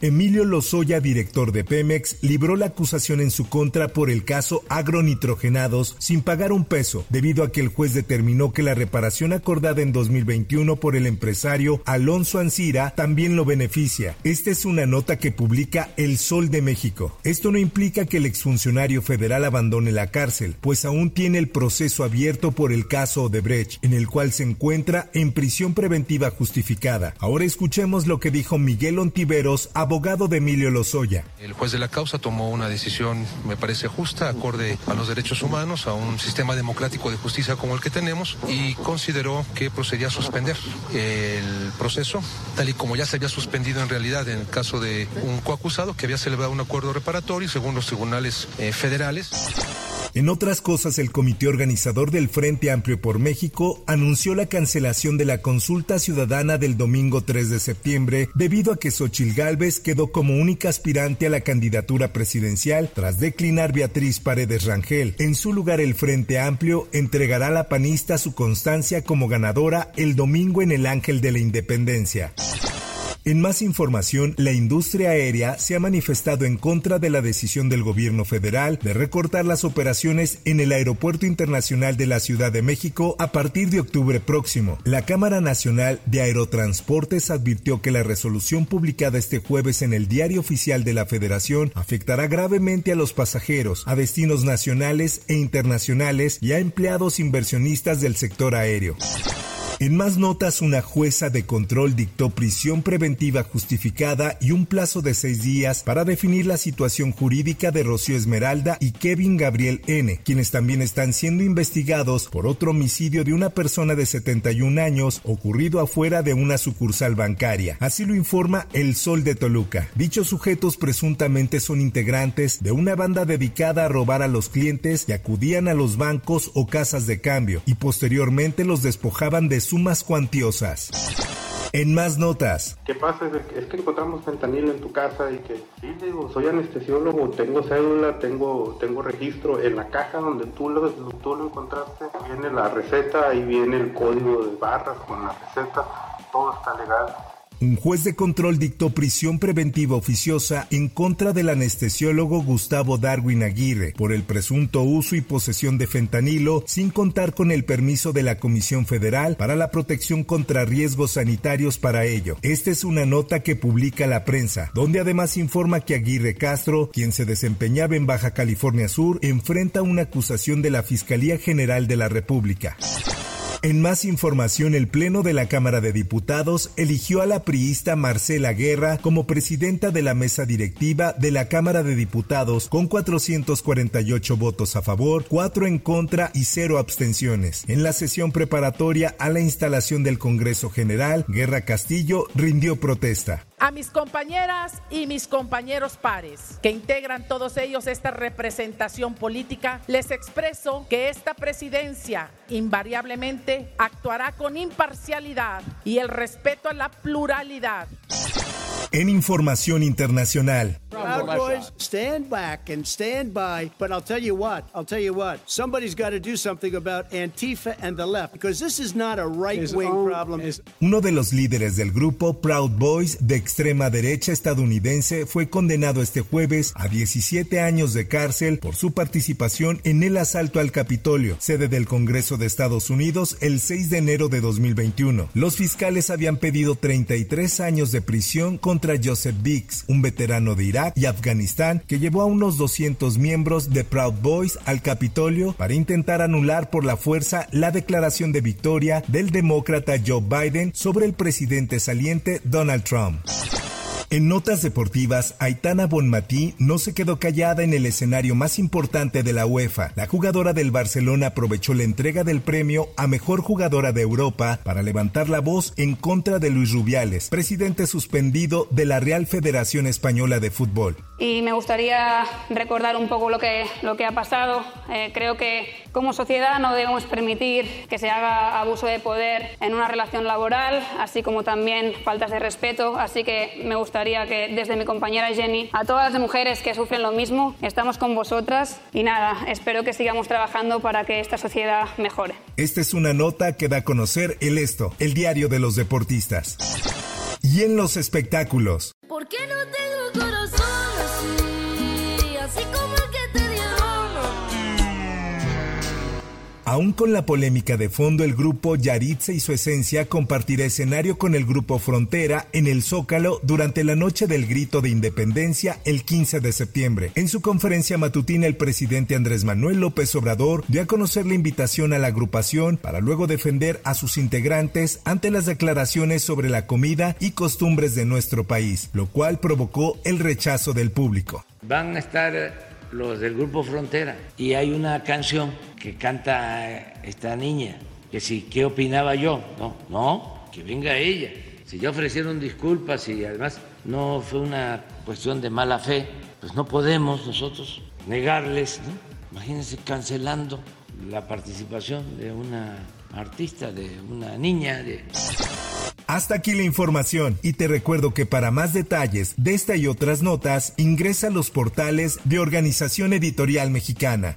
Emilio Lozoya, director de Pemex, libró la acusación en su contra por el caso agronitrogenados sin pagar un peso, debido a que el juez determinó que la reparación acordada en 2021 por el empresario Alonso Ancira también lo beneficia. Esta es una nota que publica El Sol de México. Esto no implica que el exfuncionario federal abandone la cárcel, pues aún tiene el proceso abierto por el caso Odebrecht, en el cual se encuentra en prisión preventiva justificada. Ahora escuchemos lo que dijo Miguel Ontiveros, abogado de Emilio Lozoya. El juez de la causa tomó una decisión, me parece justa, acorde a los derechos humanos, a un sistema democrático de justicia como el que tenemos, y consideró que procedía a suspender el proceso, tal y como ya se había suspendido en realidad en el caso de un coacusado que había celebrado un acuerdo reparatorio según los tribunales eh, federales. En otras cosas, el comité organizador del Frente Amplio por México anunció la cancelación de la consulta ciudadana del domingo 3 de septiembre debido a que Xochil Gálvez quedó como única aspirante a la candidatura presidencial tras declinar Beatriz Paredes Rangel. En su lugar, el Frente Amplio entregará a la panista su constancia como ganadora el domingo en el Ángel de la Independencia. En más información, la industria aérea se ha manifestado en contra de la decisión del gobierno federal de recortar las operaciones en el Aeropuerto Internacional de la Ciudad de México a partir de octubre próximo. La Cámara Nacional de Aerotransportes advirtió que la resolución publicada este jueves en el Diario Oficial de la Federación afectará gravemente a los pasajeros, a destinos nacionales e internacionales y a empleados inversionistas del sector aéreo. En más notas, una jueza de control dictó prisión preventiva justificada y un plazo de seis días para definir la situación jurídica de Rocío Esmeralda y Kevin Gabriel N., quienes también están siendo investigados por otro homicidio de una persona de 71 años ocurrido afuera de una sucursal bancaria. Así lo informa El Sol de Toluca. Dichos sujetos presuntamente son integrantes de una banda dedicada a robar a los clientes que acudían a los bancos o casas de cambio y posteriormente los despojaban de sumas cuantiosas. En más notas. ¿Qué pasa? Es que encontramos fentanilo en tu casa y que, sí, digo, soy anestesiólogo, tengo cédula, tengo, tengo registro. En la caja donde tú lo, tú lo encontraste, viene la receta, ahí viene el código de barras con la receta, todo está legal. Un juez de control dictó prisión preventiva oficiosa en contra del anestesiólogo Gustavo Darwin Aguirre por el presunto uso y posesión de fentanilo sin contar con el permiso de la Comisión Federal para la protección contra riesgos sanitarios para ello. Esta es una nota que publica la prensa, donde además informa que Aguirre Castro, quien se desempeñaba en Baja California Sur, enfrenta una acusación de la Fiscalía General de la República. En más información, el Pleno de la Cámara de Diputados eligió a la priista Marcela Guerra como presidenta de la mesa directiva de la Cámara de Diputados con 448 votos a favor, 4 en contra y 0 abstenciones. En la sesión preparatoria a la instalación del Congreso General, Guerra Castillo rindió protesta. A mis compañeras y mis compañeros pares, que integran todos ellos esta representación política, les expreso que esta presidencia invariablemente actuará con imparcialidad y el respeto a la pluralidad. En información internacional. Proud Boys, stand back and stand by. But I'll tell you what, I'll tell you what, somebody's got to do something about Antifa and the left because this is not a right wing problem. Uno de los líderes del grupo Proud Boys de extrema derecha estadounidense fue condenado este jueves a 17 años de cárcel por su participación en el asalto al Capitolio, sede del Congreso de Estados Unidos, el 6 de enero de 2021. Los fiscales habían pedido 33 años de prisión contra Joseph Biggs, un veterano de Irak y Afganistán que llevó a unos 200 miembros de Proud Boys al Capitolio para intentar anular por la fuerza la declaración de victoria del demócrata Joe Biden sobre el presidente saliente Donald Trump. En notas deportivas, Aitana Bonmatí no se quedó callada en el escenario más importante de la UEFA. La jugadora del Barcelona aprovechó la entrega del premio a mejor jugadora de Europa para levantar la voz en contra de Luis Rubiales, presidente suspendido de la Real Federación Española de Fútbol. Y me gustaría recordar un poco lo que, lo que ha pasado. Eh, creo que como sociedad no debemos permitir que se haga abuso de poder en una relación laboral, así como también faltas de respeto. Así que me gustaría que desde mi compañera Jenny, a todas las mujeres que sufren lo mismo, estamos con vosotras y nada, espero que sigamos trabajando para que esta sociedad mejore. Esta es una nota que da a conocer el Esto, el diario de los deportistas. Y en los espectáculos. ¿Por qué no tengo Aún con la polémica de fondo, el grupo Yaritza y su esencia compartirá escenario con el grupo Frontera en el Zócalo durante la noche del grito de independencia el 15 de septiembre. En su conferencia matutina, el presidente Andrés Manuel López Obrador dio a conocer la invitación a la agrupación para luego defender a sus integrantes ante las declaraciones sobre la comida y costumbres de nuestro país, lo cual provocó el rechazo del público. Van a estar los del grupo Frontera y hay una canción que canta esta niña que si qué opinaba yo no no que venga ella si ya ofrecieron disculpas y además no fue una cuestión de mala fe pues no podemos nosotros negarles ¿no? imagínense cancelando la participación de una artista de una niña de Hasta aquí la información y te recuerdo que para más detalles de esta y otras notas ingresa a los portales de Organización Editorial Mexicana.